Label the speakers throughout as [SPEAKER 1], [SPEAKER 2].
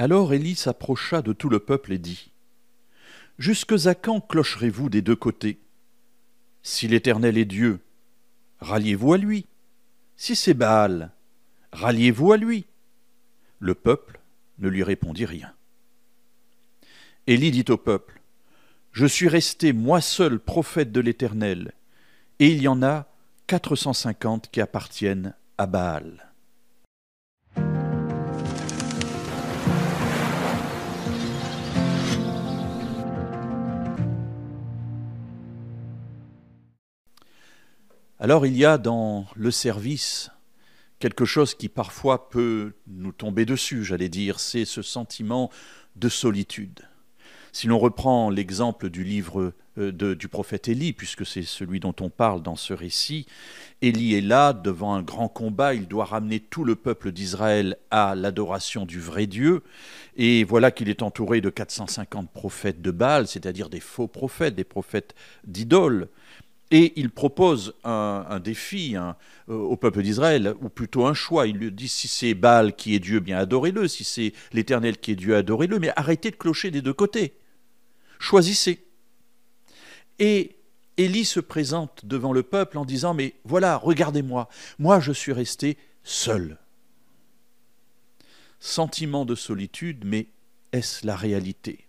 [SPEAKER 1] Alors Élie s'approcha de tout le peuple et dit Jusque à quand clocherez-vous des deux côtés? Si l'Éternel est Dieu, ralliez-vous à lui. Si c'est Baal, ralliez-vous à lui. Le peuple ne lui répondit rien. Élie dit au peuple Je suis resté moi seul prophète de l'Éternel, et il y en a quatre cent cinquante qui appartiennent à Baal. Alors il y a dans le service quelque chose qui parfois peut nous tomber dessus, j'allais dire, c'est ce sentiment de solitude. Si l'on reprend l'exemple du livre euh, du prophète Élie, puisque c'est celui dont on parle dans ce récit, Élie est là devant un grand combat, il doit ramener tout le peuple d'Israël à l'adoration du vrai Dieu, et voilà qu'il est entouré de 450 prophètes de Baal, c'est-à-dire des faux prophètes, des prophètes d'idoles. Et il propose un, défi euh, au peuple d'Israël, ou plutôt un choix. Il lui dit si c'est Baal qui est Dieu, bien adorez-le. Si c'est l'Éternel qui est Dieu, adorez-le. Mais arrêtez de clocher des deux côtés. Choisissez. Et Élie se présente devant le peuple en disant Mais voilà, regardez-moi, moi je suis resté seul. Sentiment de solitude, mais est-ce la réalité?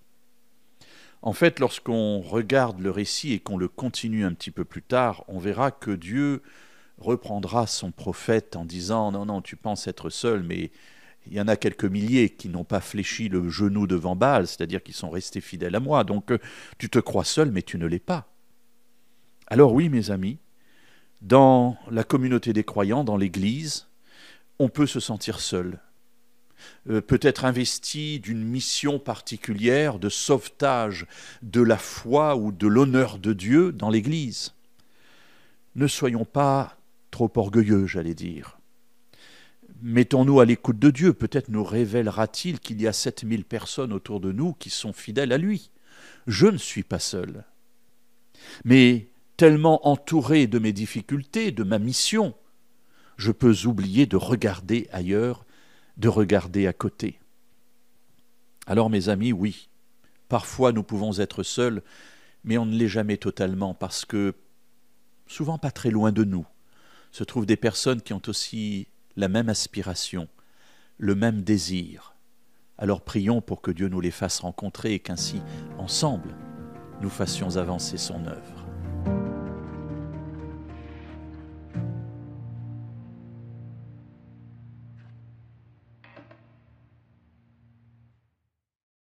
[SPEAKER 1] En fait, lorsqu'on regarde le récit et qu'on le continue un petit peu plus tard, on verra que Dieu reprendra son prophète en disant Non, non, tu penses être seul, mais il y en a quelques milliers qui n'ont pas fléchi le genou devant Baal, c'est-à-dire qui sont restés fidèles à moi. Donc euh, tu te crois seul, mais tu ne l'es pas. Alors oui, mes amis, dans la communauté des croyants, dans l'Église, on peut se sentir seul, peut être investi d'une mission particulière de sauvetage de la foi ou de l'honneur de Dieu dans l'Église. Ne soyons pas trop orgueilleux, j'allais dire. Mettons-nous à l'écoute de Dieu, peut-être nous révélera-t-il qu'il y a 7000 personnes autour de nous qui sont fidèles à lui. Je ne suis pas seul. Mais tellement entouré de mes difficultés, de ma mission, je peux oublier de regarder ailleurs de regarder à côté. Alors mes amis, oui, parfois nous pouvons être seuls, mais on ne l'est jamais totalement parce que, souvent pas très loin de nous, se trouvent des personnes qui ont aussi la même aspiration, le même désir. Alors prions pour que Dieu nous les fasse rencontrer et qu'ainsi, ensemble, nous fassions avancer son œuvre.